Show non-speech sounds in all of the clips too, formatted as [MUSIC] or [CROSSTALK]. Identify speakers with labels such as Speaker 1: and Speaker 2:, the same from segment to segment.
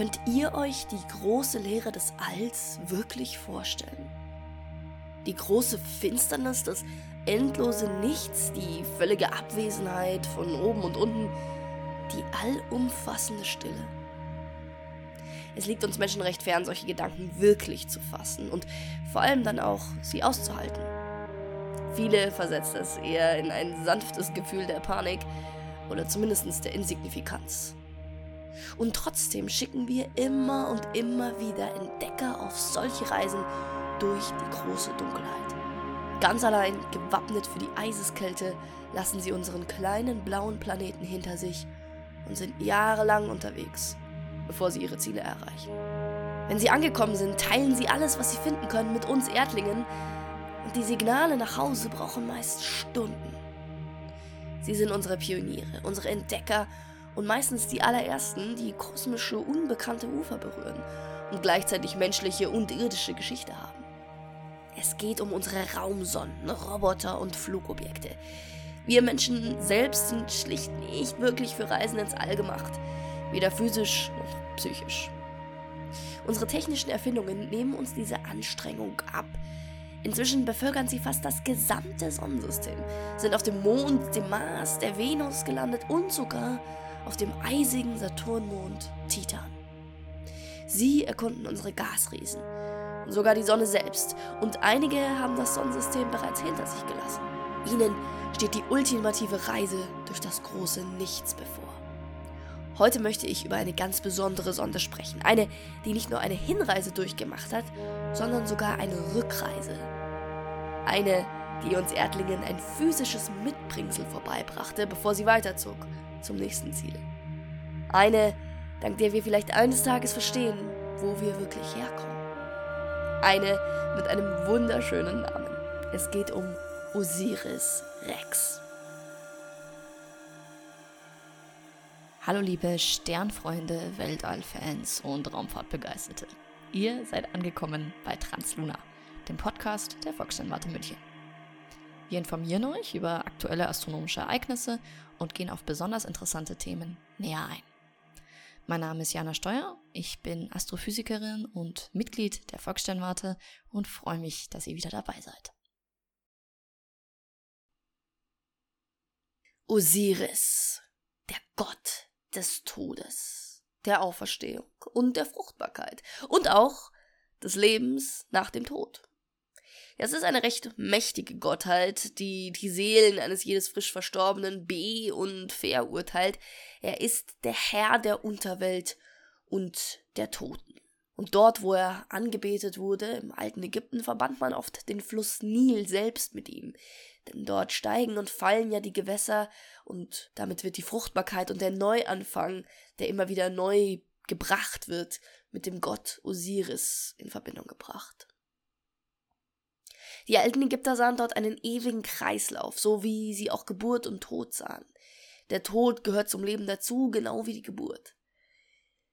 Speaker 1: Könnt ihr euch die große Leere des Alls wirklich vorstellen? Die große Finsternis, das endlose Nichts, die völlige Abwesenheit von oben und unten, die allumfassende Stille. Es liegt uns Menschen recht fern, solche Gedanken wirklich zu fassen und vor allem dann auch sie auszuhalten. Viele versetzt es eher in ein sanftes Gefühl der Panik oder zumindest der Insignifikanz. Und trotzdem schicken wir immer und immer wieder Entdecker auf solche Reisen durch die große Dunkelheit. Ganz allein, gewappnet für die Eiseskälte, lassen sie unseren kleinen blauen Planeten hinter sich und sind jahrelang unterwegs, bevor sie ihre Ziele erreichen. Wenn sie angekommen sind, teilen sie alles, was sie finden können, mit uns Erdlingen, und die Signale nach Hause brauchen meist Stunden. Sie sind unsere Pioniere, unsere Entdecker und meistens die allerersten, die kosmische, unbekannte Ufer berühren und gleichzeitig menschliche und irdische Geschichte haben. Es geht um unsere Raumsonden, Roboter und Flugobjekte. Wir Menschen selbst sind schlicht nicht wirklich für Reisen ins All gemacht, weder physisch noch psychisch. Unsere technischen Erfindungen nehmen uns diese Anstrengung ab. Inzwischen bevölkern sie fast das gesamte Sonnensystem, sind auf dem Mond, dem Mars, der Venus gelandet und sogar auf dem eisigen Saturnmond Titan. Sie erkunden unsere Gasriesen, sogar die Sonne selbst, und einige haben das Sonnensystem bereits hinter sich gelassen. Ihnen steht die ultimative Reise durch das große Nichts bevor. Heute möchte ich über eine ganz besondere Sonde sprechen. Eine, die nicht nur eine Hinreise durchgemacht hat, sondern sogar eine Rückreise. Eine, die uns Erdlingen ein physisches Mitbringsel vorbeibrachte, bevor sie weiterzog zum nächsten Ziel. Eine, dank der wir vielleicht eines Tages verstehen, wo wir wirklich herkommen. Eine mit einem wunderschönen Namen. Es geht um Osiris Rex.
Speaker 2: Hallo liebe Sternfreunde, Weltallfans und Raumfahrtbegeisterte. Ihr seid angekommen bei Transluna, dem Podcast der Volkssternwarte München. Wir informieren euch über aktuelle astronomische Ereignisse und gehen auf besonders interessante Themen näher ein. Mein Name ist Jana Steuer, ich bin Astrophysikerin und Mitglied der Volkssternwarte und freue mich, dass ihr wieder dabei seid.
Speaker 1: Osiris, der Gott des Todes, der Auferstehung und der Fruchtbarkeit und auch des Lebens nach dem Tod. Es ist eine recht mächtige Gottheit, die die Seelen eines jedes frisch Verstorbenen be- und verurteilt. Er ist der Herr der Unterwelt und der Toten. Und dort, wo er angebetet wurde, im alten Ägypten, verband man oft den Fluss Nil selbst mit ihm. Denn dort steigen und fallen ja die Gewässer und damit wird die Fruchtbarkeit und der Neuanfang, der immer wieder neu gebracht wird, mit dem Gott Osiris in Verbindung gebracht. Die alten Ägypter sahen dort einen ewigen Kreislauf, so wie sie auch Geburt und Tod sahen. Der Tod gehört zum Leben dazu, genau wie die Geburt.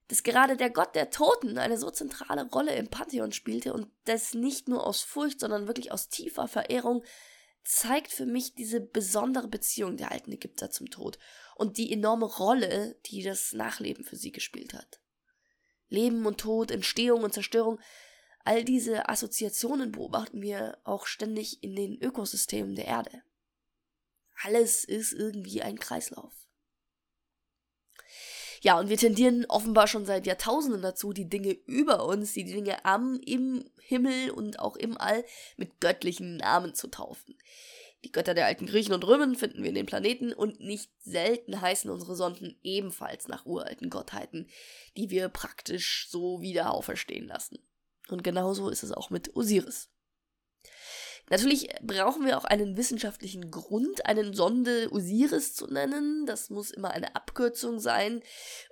Speaker 1: Dass gerade der Gott der Toten eine so zentrale Rolle im Pantheon spielte und das nicht nur aus Furcht, sondern wirklich aus tiefer Verehrung, zeigt für mich diese besondere Beziehung der alten Ägypter zum Tod und die enorme Rolle, die das Nachleben für sie gespielt hat. Leben und Tod, Entstehung und Zerstörung All diese Assoziationen beobachten wir auch ständig in den Ökosystemen der Erde. Alles ist irgendwie ein Kreislauf. Ja, und wir tendieren offenbar schon seit Jahrtausenden dazu, die Dinge über uns, die Dinge am, im Himmel und auch im All mit göttlichen Namen zu taufen. Die Götter der alten Griechen und Römen finden wir in den Planeten und nicht selten heißen unsere Sonden ebenfalls nach uralten Gottheiten, die wir praktisch so wieder auferstehen lassen. Und genauso ist es auch mit Osiris. Natürlich brauchen wir auch einen wissenschaftlichen Grund, einen Sonde Osiris zu nennen. Das muss immer eine Abkürzung sein.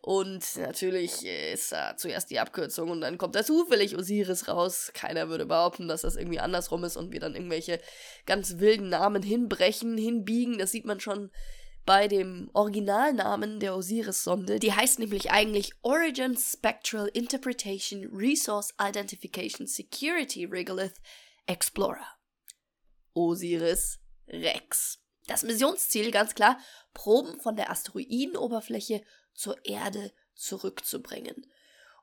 Speaker 1: Und natürlich ist da zuerst die Abkürzung und dann kommt da zufällig Osiris raus. Keiner würde behaupten, dass das irgendwie andersrum ist und wir dann irgendwelche ganz wilden Namen hinbrechen, hinbiegen. Das sieht man schon bei dem Originalnamen der Osiris-Sonde. Die heißt nämlich eigentlich Origin Spectral Interpretation Resource Identification Security Regolith Explorer. Osiris Rex. Das Missionsziel ganz klar, Proben von der Asteroidenoberfläche zur Erde zurückzubringen.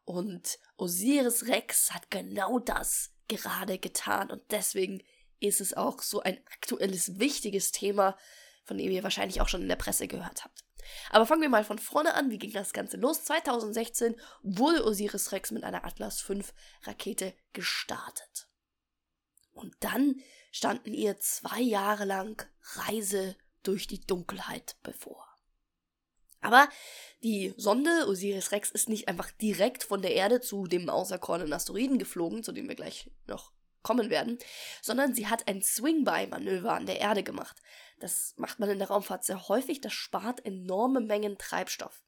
Speaker 1: Und Osiris Rex hat genau das gerade getan. Und deswegen ist es auch so ein aktuelles, wichtiges Thema, von dem ihr wahrscheinlich auch schon in der Presse gehört habt. Aber fangen wir mal von vorne an. Wie ging das Ganze los? 2016 wurde Osiris Rex mit einer Atlas V Rakete gestartet. Und dann standen ihr zwei Jahre lang Reise durch die Dunkelheit bevor. Aber die Sonde Osiris Rex ist nicht einfach direkt von der Erde zu dem außerkornenen Asteroiden geflogen, zu dem wir gleich noch kommen werden, sondern sie hat ein Swing-by-Manöver an der Erde gemacht. Das macht man in der Raumfahrt sehr häufig, das spart enorme Mengen Treibstoff.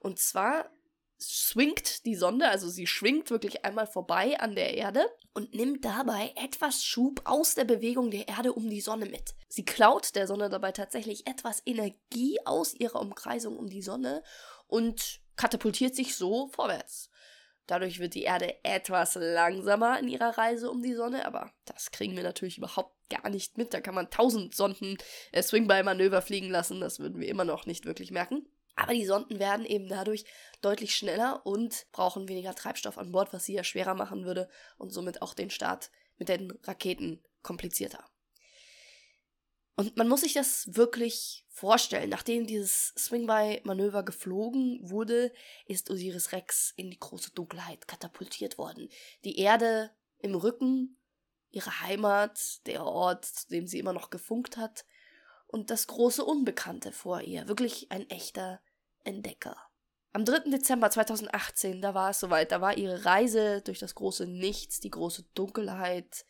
Speaker 1: Und zwar swingt die Sonde, also sie schwingt wirklich einmal vorbei an der Erde und nimmt dabei etwas Schub aus der Bewegung der Erde um die Sonne mit. Sie klaut der Sonne dabei tatsächlich etwas Energie aus ihrer Umkreisung um die Sonne und katapultiert sich so vorwärts. Dadurch wird die Erde etwas langsamer in ihrer Reise um die Sonne, aber das kriegen wir natürlich überhaupt gar nicht mit. Da kann man tausend Sonden äh, Swing-by-Manöver fliegen lassen, das würden wir immer noch nicht wirklich merken. Aber die Sonden werden eben dadurch deutlich schneller und brauchen weniger Treibstoff an Bord, was sie ja schwerer machen würde und somit auch den Start mit den Raketen komplizierter. Und man muss sich das wirklich vorstellen. Nachdem dieses Swing-by-Manöver geflogen wurde, ist Osiris Rex in die große Dunkelheit katapultiert worden. Die Erde im Rücken, ihre Heimat, der Ort, zu dem sie immer noch gefunkt hat, und das große Unbekannte vor ihr. Wirklich ein echter Entdecker. Am 3. Dezember 2018, da war es soweit, da war ihre Reise durch das große Nichts, die große Dunkelheit,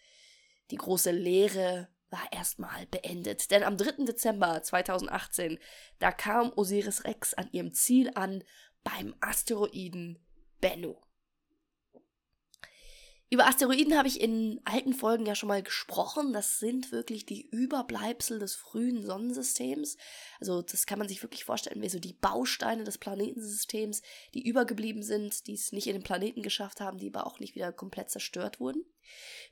Speaker 1: die große Leere war erstmal beendet. Denn am 3. Dezember 2018, da kam Osiris Rex an ihrem Ziel an beim Asteroiden Bennu. Über Asteroiden habe ich in alten Folgen ja schon mal gesprochen. Das sind wirklich die Überbleibsel des frühen Sonnensystems. Also das kann man sich wirklich vorstellen, wie so die Bausteine des Planetensystems, die übergeblieben sind, die es nicht in den Planeten geschafft haben, die aber auch nicht wieder komplett zerstört wurden.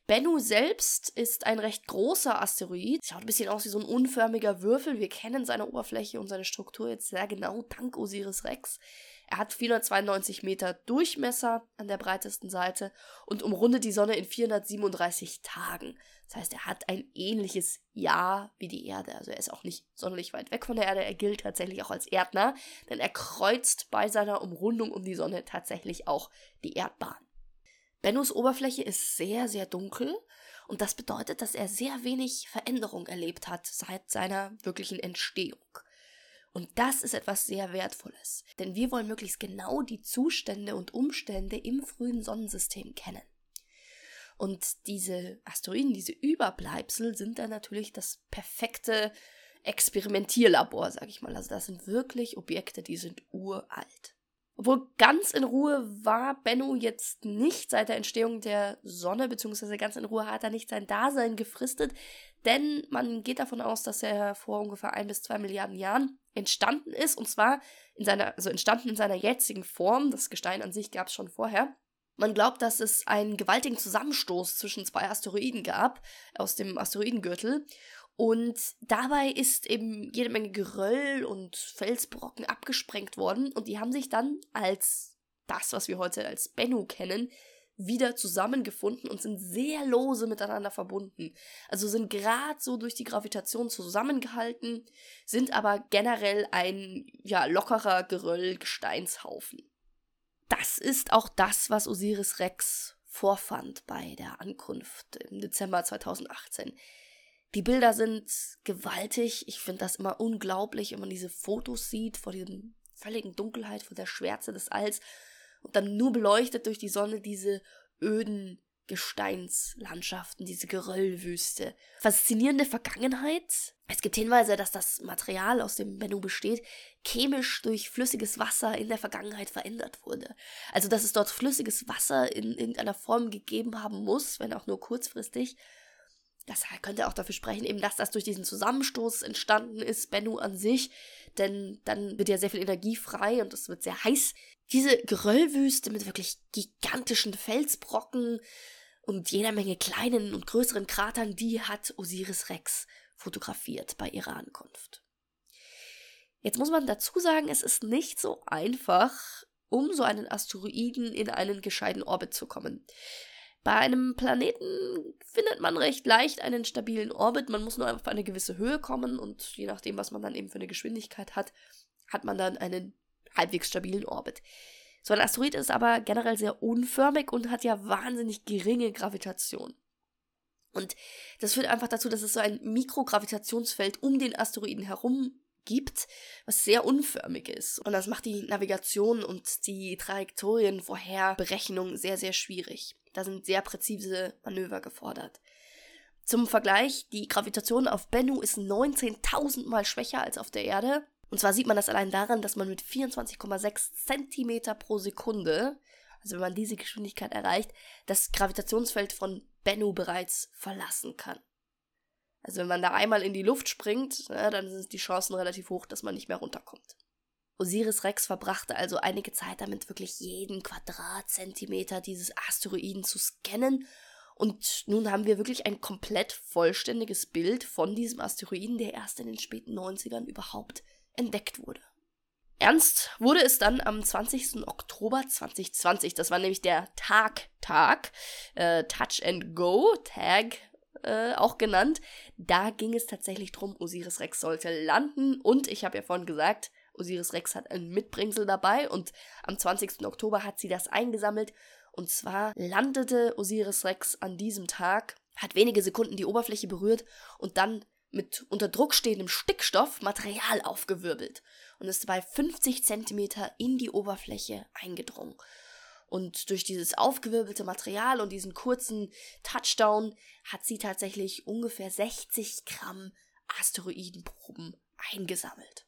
Speaker 1: Bennu selbst ist ein recht großer Asteroid. Schaut ein bisschen aus wie so ein unförmiger Würfel. Wir kennen seine Oberfläche und seine Struktur jetzt sehr genau dank Osiris Rex. Er hat 492 Meter Durchmesser an der breitesten Seite und umrundet die Sonne in 437 Tagen. Das heißt, er hat ein ähnliches Jahr wie die Erde. Also er ist auch nicht sonderlich weit weg von der Erde. Er gilt tatsächlich auch als erdnah, denn er kreuzt bei seiner Umrundung um die Sonne tatsächlich auch die Erdbahn. Bennus Oberfläche ist sehr, sehr dunkel und das bedeutet, dass er sehr wenig Veränderung erlebt hat seit seiner wirklichen Entstehung. Und das ist etwas sehr Wertvolles, denn wir wollen möglichst genau die Zustände und Umstände im frühen Sonnensystem kennen. Und diese Asteroiden, diese Überbleibsel sind dann natürlich das perfekte Experimentierlabor, sag ich mal. Also das sind wirklich Objekte, die sind uralt. Obwohl ganz in Ruhe war Bennu jetzt nicht seit der Entstehung der Sonne, beziehungsweise ganz in Ruhe hat er nicht sein Dasein gefristet, denn man geht davon aus, dass er vor ungefähr ein bis zwei Milliarden Jahren entstanden ist, und zwar in seiner, also entstanden in seiner jetzigen Form. Das Gestein an sich gab es schon vorher. Man glaubt, dass es einen gewaltigen Zusammenstoß zwischen zwei Asteroiden gab, aus dem Asteroidengürtel. Und dabei ist eben jede Menge Geröll und Felsbrocken abgesprengt worden und die haben sich dann als das, was wir heute als Bennu kennen, wieder zusammengefunden und sind sehr lose miteinander verbunden. Also sind gerade so durch die Gravitation zusammengehalten, sind aber generell ein ja lockerer Geröll-Gesteinshaufen. Das ist auch das, was Osiris Rex vorfand bei der Ankunft im Dezember 2018. Die Bilder sind gewaltig. Ich finde das immer unglaublich, wenn man diese Fotos sieht vor diesem völligen Dunkelheit, vor der Schwärze des Alls und dann nur beleuchtet durch die Sonne diese öden Gesteinslandschaften, diese Geröllwüste. Faszinierende Vergangenheit. Es gibt Hinweise, dass das Material, aus dem Bennu besteht, chemisch durch flüssiges Wasser in der Vergangenheit verändert wurde. Also, dass es dort flüssiges Wasser in irgendeiner Form gegeben haben muss, wenn auch nur kurzfristig, das könnte auch dafür sprechen, eben, dass das durch diesen Zusammenstoß entstanden ist, Bennu an sich, denn dann wird ja sehr viel Energie frei und es wird sehr heiß. Diese Geröllwüste mit wirklich gigantischen Felsbrocken und jeder Menge kleinen und größeren Kratern, die hat Osiris Rex fotografiert bei ihrer Ankunft. Jetzt muss man dazu sagen, es ist nicht so einfach, um so einen Asteroiden in einen gescheiten Orbit zu kommen. Bei einem Planeten findet man recht leicht einen stabilen Orbit. Man muss nur auf eine gewisse Höhe kommen und je nachdem, was man dann eben für eine Geschwindigkeit hat, hat man dann einen halbwegs stabilen Orbit. So ein Asteroid ist aber generell sehr unförmig und hat ja wahnsinnig geringe Gravitation. Und das führt einfach dazu, dass es so ein Mikrogravitationsfeld um den Asteroiden herum gibt, was sehr unförmig ist. Und das macht die Navigation und die Trajektorienvorherberechnung sehr, sehr schwierig. Da sind sehr präzise Manöver gefordert. Zum Vergleich, die Gravitation auf Bennu ist 19.000 Mal schwächer als auf der Erde. Und zwar sieht man das allein daran, dass man mit 24,6 Zentimeter pro Sekunde, also wenn man diese Geschwindigkeit erreicht, das Gravitationsfeld von Bennu bereits verlassen kann. Also wenn man da einmal in die Luft springt, ja, dann sind die Chancen relativ hoch, dass man nicht mehr runterkommt. Osiris Rex verbrachte also einige Zeit damit, wirklich jeden Quadratzentimeter dieses Asteroiden zu scannen. Und nun haben wir wirklich ein komplett vollständiges Bild von diesem Asteroiden, der erst in den späten 90ern überhaupt entdeckt wurde. Ernst wurde es dann am 20. Oktober 2020. Das war nämlich der Tag-Tag, äh, Touch and Go Tag äh, auch genannt. Da ging es tatsächlich drum, Osiris Rex sollte landen und ich habe ja vorhin gesagt, Osiris Rex hat ein Mitbringsel dabei und am 20. Oktober hat sie das eingesammelt. Und zwar landete Osiris Rex an diesem Tag, hat wenige Sekunden die Oberfläche berührt und dann mit unter Druck stehendem Stickstoff Material aufgewirbelt und ist bei 50 Zentimeter in die Oberfläche eingedrungen. Und durch dieses aufgewirbelte Material und diesen kurzen Touchdown hat sie tatsächlich ungefähr 60 Gramm Asteroidenproben eingesammelt.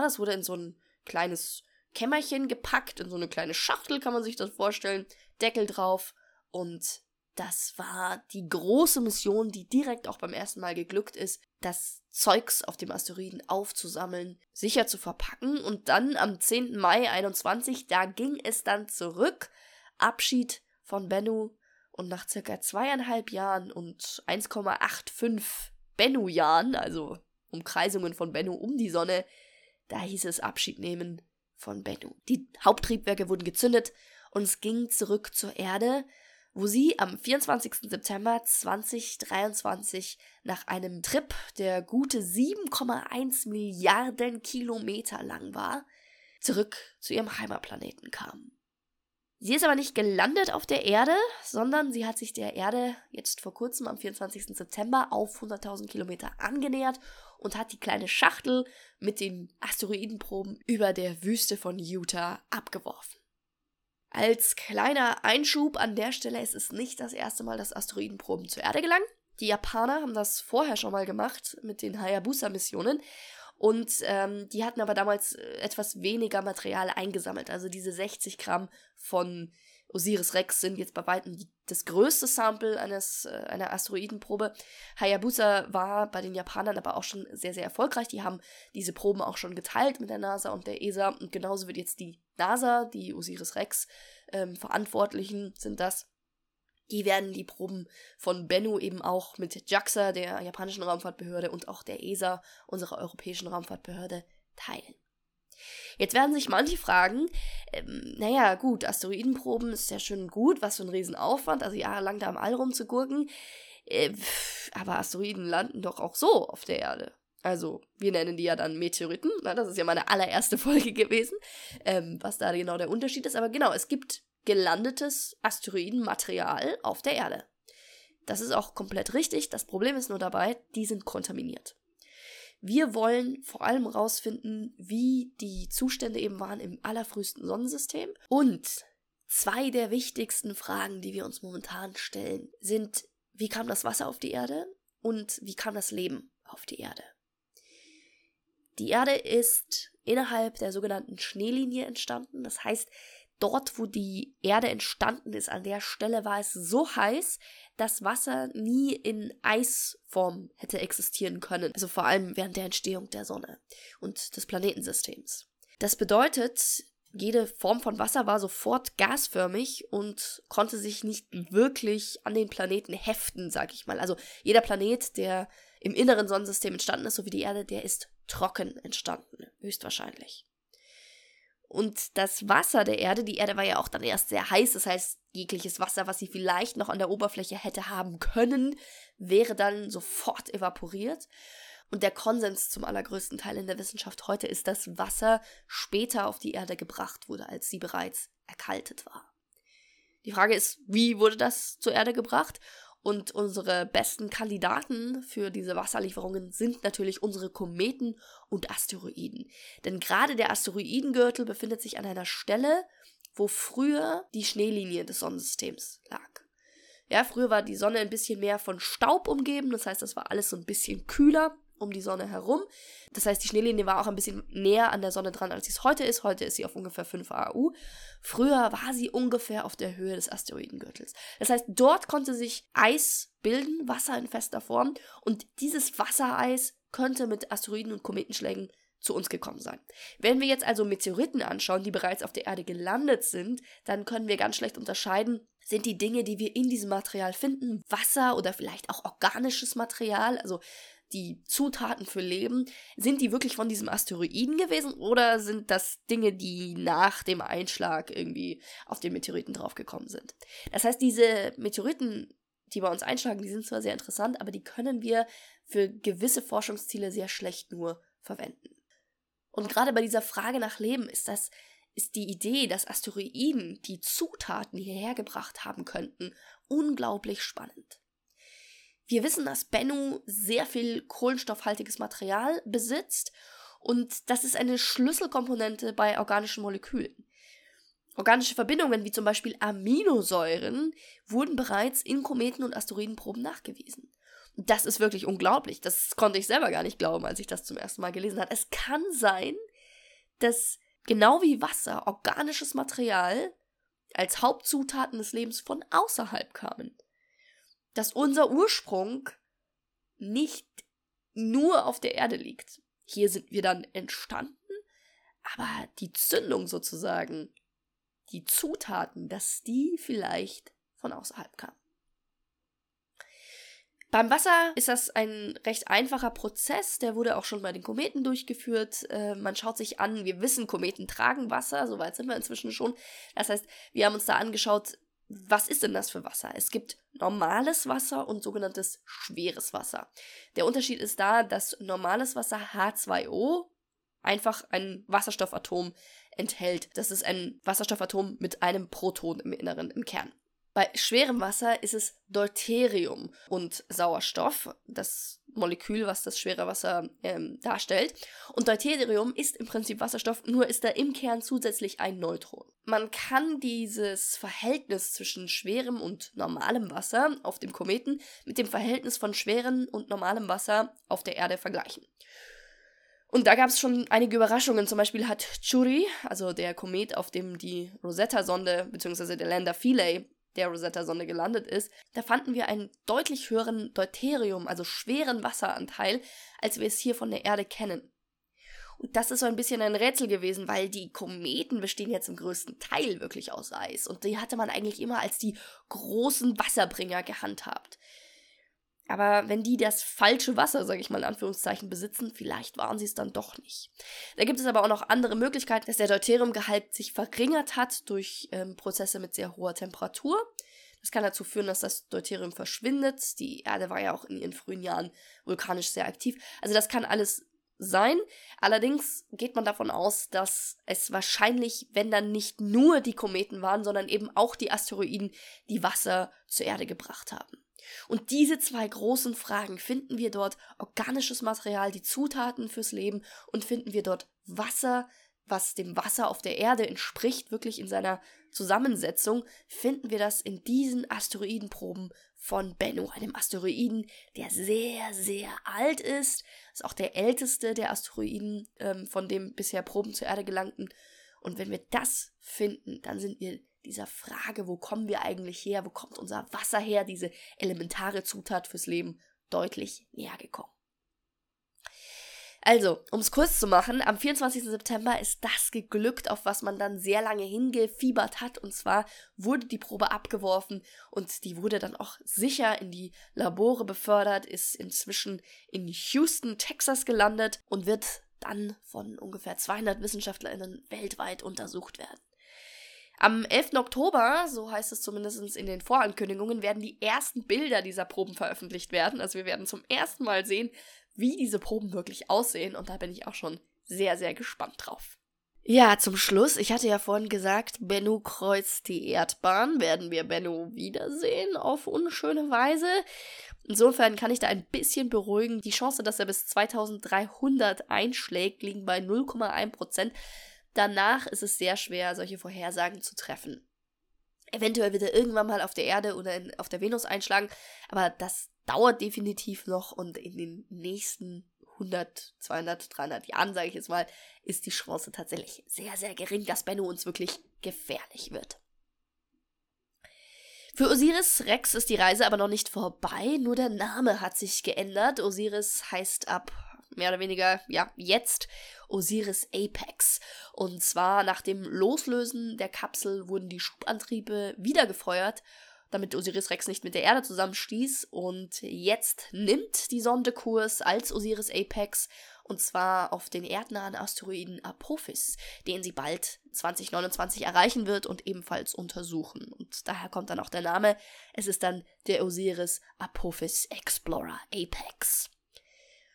Speaker 1: Das wurde in so ein kleines Kämmerchen gepackt, in so eine kleine Schachtel kann man sich das vorstellen, Deckel drauf. Und das war die große Mission, die direkt auch beim ersten Mal geglückt ist, das Zeugs auf dem Asteroiden aufzusammeln, sicher zu verpacken. Und dann am 10. Mai 21, da ging es dann zurück, Abschied von Bennu. Und nach circa zweieinhalb Jahren und 1,85 Bennu-Jahren, also Umkreisungen von Bennu um die Sonne, da hieß es Abschied nehmen von Bennu. Die Haupttriebwerke wurden gezündet und es ging zurück zur Erde, wo sie am 24. September 2023 nach einem Trip, der gute 7,1 Milliarden Kilometer lang war, zurück zu ihrem Heimatplaneten kam. Sie ist aber nicht gelandet auf der Erde, sondern sie hat sich der Erde jetzt vor kurzem am 24. September auf 100.000 Kilometer angenähert und hat die kleine Schachtel mit den Asteroidenproben über der Wüste von Utah abgeworfen. Als kleiner Einschub an der Stelle, es ist nicht das erste Mal, dass Asteroidenproben zur Erde gelangen. Die Japaner haben das vorher schon mal gemacht mit den Hayabusa-Missionen und ähm, die hatten aber damals äh, etwas weniger Material eingesammelt. Also diese 60 Gramm von Osiris Rex sind jetzt bei weitem das größte Sample eines, äh, einer Asteroidenprobe. Hayabusa war bei den Japanern aber auch schon sehr, sehr erfolgreich. Die haben diese Proben auch schon geteilt mit der NASA und der ESA. Und genauso wird jetzt die NASA, die Osiris Rex ähm, Verantwortlichen sind das, die werden die Proben von Bennu eben auch mit JAXA, der japanischen Raumfahrtbehörde, und auch der ESA, unserer europäischen Raumfahrtbehörde, teilen. Jetzt werden sich manche fragen, ähm, naja, gut, Asteroidenproben ist ja schön gut, was für ein Riesenaufwand, also jahrelang da im All rumzugurken. Äh, aber Asteroiden landen doch auch so auf der Erde. Also, wir nennen die ja dann Meteoriten. Na, das ist ja meine allererste [LAUGHS] Folge gewesen, ähm, was da genau der Unterschied ist. Aber genau, es gibt gelandetes Asteroidenmaterial auf der Erde. Das ist auch komplett richtig. Das Problem ist nur dabei, die sind kontaminiert. Wir wollen vor allem herausfinden, wie die Zustände eben waren im allerfrühesten Sonnensystem. Und zwei der wichtigsten Fragen, die wir uns momentan stellen, sind, wie kam das Wasser auf die Erde und wie kam das Leben auf die Erde? Die Erde ist innerhalb der sogenannten Schneelinie entstanden. Das heißt, dort, wo die Erde entstanden ist, an der Stelle war es so heiß, dass Wasser nie in Eisform hätte existieren können. Also vor allem während der Entstehung der Sonne und des Planetensystems. Das bedeutet, jede Form von Wasser war sofort gasförmig und konnte sich nicht wirklich an den Planeten heften, sag ich mal. Also jeder Planet, der im inneren Sonnensystem entstanden ist, so wie die Erde, der ist trocken entstanden, höchstwahrscheinlich. Und das Wasser der Erde, die Erde war ja auch dann erst sehr heiß, das heißt, jegliches Wasser, was sie vielleicht noch an der Oberfläche hätte haben können, wäre dann sofort evaporiert. Und der Konsens zum allergrößten Teil in der Wissenschaft heute ist, dass Wasser später auf die Erde gebracht wurde, als sie bereits erkaltet war. Die Frage ist, wie wurde das zur Erde gebracht? Und unsere besten Kandidaten für diese Wasserlieferungen sind natürlich unsere Kometen und Asteroiden. Denn gerade der Asteroidengürtel befindet sich an einer Stelle, wo früher die Schneelinie des Sonnensystems lag. Ja, früher war die Sonne ein bisschen mehr von Staub umgeben, das heißt, das war alles so ein bisschen kühler um die Sonne herum. Das heißt, die Schneelinie war auch ein bisschen näher an der Sonne dran, als sie es heute ist. Heute ist sie auf ungefähr 5 AU. Früher war sie ungefähr auf der Höhe des Asteroidengürtels. Das heißt, dort konnte sich Eis bilden, Wasser in fester Form. Und dieses Wassereis könnte mit Asteroiden und Kometenschlägen zu uns gekommen sein. Wenn wir jetzt also Meteoriten anschauen, die bereits auf der Erde gelandet sind, dann können wir ganz schlecht unterscheiden, sind die Dinge, die wir in diesem Material finden, Wasser oder vielleicht auch organisches Material, also die Zutaten für Leben, sind die wirklich von diesem Asteroiden gewesen oder sind das Dinge, die nach dem Einschlag irgendwie auf den Meteoriten draufgekommen sind? Das heißt, diese Meteoriten, die bei uns einschlagen, die sind zwar sehr interessant, aber die können wir für gewisse Forschungsziele sehr schlecht nur verwenden. Und gerade bei dieser Frage nach Leben ist das ist die Idee, dass Asteroiden die Zutaten hierher gebracht haben könnten, unglaublich spannend. Wir wissen, dass Bennu sehr viel kohlenstoffhaltiges Material besitzt und das ist eine Schlüsselkomponente bei organischen Molekülen. Organische Verbindungen wie zum Beispiel Aminosäuren wurden bereits in Kometen- und Asteroidenproben nachgewiesen. Das ist wirklich unglaublich. Das konnte ich selber gar nicht glauben, als ich das zum ersten Mal gelesen habe. Es kann sein, dass genau wie Wasser organisches Material als Hauptzutaten des Lebens von außerhalb kamen dass unser Ursprung nicht nur auf der Erde liegt. Hier sind wir dann entstanden, aber die Zündung sozusagen, die Zutaten, dass die vielleicht von außerhalb kamen. Beim Wasser ist das ein recht einfacher Prozess, der wurde auch schon bei den Kometen durchgeführt. Äh, man schaut sich an, wir wissen, Kometen tragen Wasser, soweit sind wir inzwischen schon. Das heißt, wir haben uns da angeschaut, was ist denn das für Wasser? Es gibt normales Wasser und sogenanntes schweres Wasser. Der Unterschied ist da, dass normales Wasser H2O einfach ein Wasserstoffatom enthält. Das ist ein Wasserstoffatom mit einem Proton im Inneren, im Kern. Bei schwerem Wasser ist es Deuterium und Sauerstoff, das Molekül, was das schwere Wasser ähm, darstellt. Und Deuterium ist im Prinzip Wasserstoff, nur ist da im Kern zusätzlich ein Neutron. Man kann dieses Verhältnis zwischen schwerem und normalem Wasser auf dem Kometen mit dem Verhältnis von schwerem und normalem Wasser auf der Erde vergleichen. Und da gab es schon einige Überraschungen. Zum Beispiel hat Chury, also der Komet, auf dem die Rosetta-Sonde bzw. der Lander Philae der Rosetta-Sonde gelandet ist, da fanden wir einen deutlich höheren Deuterium, also schweren Wasseranteil, als wir es hier von der Erde kennen. Das ist so ein bisschen ein Rätsel gewesen, weil die Kometen bestehen ja zum größten Teil wirklich aus Eis. Und die hatte man eigentlich immer als die großen Wasserbringer gehandhabt. Aber wenn die das falsche Wasser, sage ich mal in Anführungszeichen, besitzen, vielleicht waren sie es dann doch nicht. Da gibt es aber auch noch andere Möglichkeiten, dass der Deuteriumgehalt sich verringert hat durch ähm, Prozesse mit sehr hoher Temperatur. Das kann dazu führen, dass das Deuterium verschwindet. Die Erde war ja auch in ihren frühen Jahren vulkanisch sehr aktiv. Also das kann alles sein. Allerdings geht man davon aus, dass es wahrscheinlich, wenn dann nicht nur die Kometen waren, sondern eben auch die Asteroiden, die Wasser zur Erde gebracht haben. Und diese zwei großen Fragen finden wir dort organisches Material, die Zutaten fürs Leben und finden wir dort Wasser, was dem Wasser auf der Erde entspricht, wirklich in seiner Zusammensetzung, finden wir das in diesen Asteroidenproben von Bennu, einem Asteroiden, der sehr, sehr alt ist. Ist auch der älteste der Asteroiden, ähm, von dem bisher Proben zur Erde gelangten. Und wenn wir das finden, dann sind wir dieser Frage, wo kommen wir eigentlich her, wo kommt unser Wasser her, diese elementare Zutat fürs Leben, deutlich näher gekommen. Also, um es kurz zu machen, am 24. September ist das geglückt, auf was man dann sehr lange hingefiebert hat. Und zwar wurde die Probe abgeworfen und die wurde dann auch sicher in die Labore befördert, ist inzwischen in Houston, Texas gelandet und wird dann von ungefähr 200 WissenschaftlerInnen weltweit untersucht werden. Am 11. Oktober, so heißt es zumindest in den Vorankündigungen, werden die ersten Bilder dieser Proben veröffentlicht werden. Also wir werden zum ersten Mal sehen, wie diese Proben wirklich aussehen. Und da bin ich auch schon sehr, sehr gespannt drauf. Ja, zum Schluss, ich hatte ja vorhin gesagt, Bennu kreuzt die Erdbahn. Werden wir Bennu wiedersehen auf unschöne Weise? Insofern kann ich da ein bisschen beruhigen. Die Chance, dass er bis 2300 einschlägt, liegen bei 0,1 Prozent. Danach ist es sehr schwer, solche Vorhersagen zu treffen. Eventuell wird er irgendwann mal auf der Erde oder in, auf der Venus einschlagen, aber das dauert definitiv noch und in den nächsten 100, 200, 300 Jahren, sage ich jetzt mal, ist die Chance tatsächlich sehr, sehr gering, dass Bennu uns wirklich gefährlich wird. Für Osiris Rex ist die Reise aber noch nicht vorbei, nur der Name hat sich geändert. Osiris heißt ab mehr oder weniger, ja, jetzt Osiris Apex. Und zwar nach dem Loslösen der Kapsel wurden die Schubantriebe wieder gefeuert, damit Osiris Rex nicht mit der Erde zusammenstieß. Und jetzt nimmt die Sonde Kurs als Osiris Apex und zwar auf den erdnahen Asteroiden Apophis, den sie bald 2029 erreichen wird und ebenfalls untersuchen. Und daher kommt dann auch der Name. Es ist dann der Osiris Apophis Explorer Apex.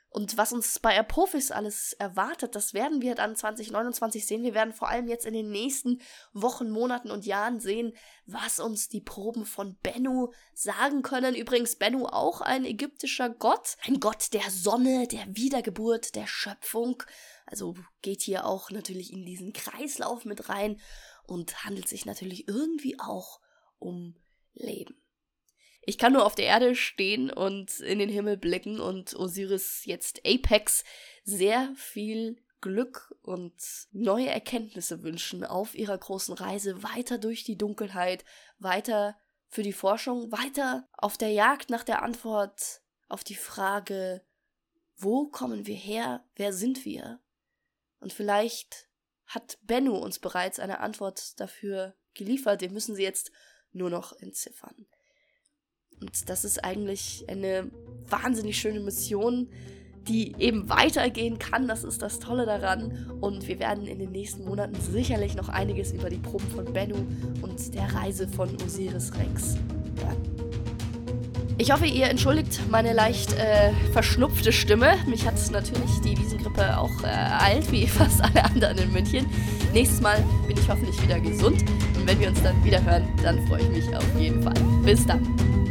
Speaker 1: Und was uns bei Apophis alles erwartet, das werden wir dann 2029 sehen. Wir werden vor allem jetzt in den nächsten Wochen, Monaten und Jahren sehen, was uns die Proben von Bennu sagen können. Übrigens Bennu auch ein ägyptischer Gott, ein Gott der Sonne, der Wiedergeburt, der Schöpfung. Also geht hier auch natürlich in diesen Kreislauf mit rein und handelt sich natürlich irgendwie auch um Leben. Ich kann nur auf der Erde stehen und in den Himmel blicken und Osiris jetzt Apex sehr viel Glück und neue Erkenntnisse wünschen auf ihrer großen Reise weiter durch die Dunkelheit, weiter für die Forschung, weiter auf der Jagd nach der Antwort auf die Frage, wo kommen wir her, wer sind wir? Und vielleicht hat Bennu uns bereits eine Antwort dafür geliefert, wir müssen sie jetzt nur noch entziffern. Und das ist eigentlich eine wahnsinnig schöne Mission, die eben weitergehen kann. Das ist das Tolle daran. Und wir werden in den nächsten Monaten sicherlich noch einiges über die Proben von Bennu und der Reise von Osiris Rex hören. Ich hoffe, ihr entschuldigt meine leicht äh, verschnupfte Stimme. Mich hat natürlich die Wiesengrippe auch äh, wie [LAUGHS] fast alle anderen in München. Nächstes Mal bin ich hoffentlich wieder gesund. Und wenn wir uns dann wieder hören, dann freue ich mich auf jeden Fall. Bis dann.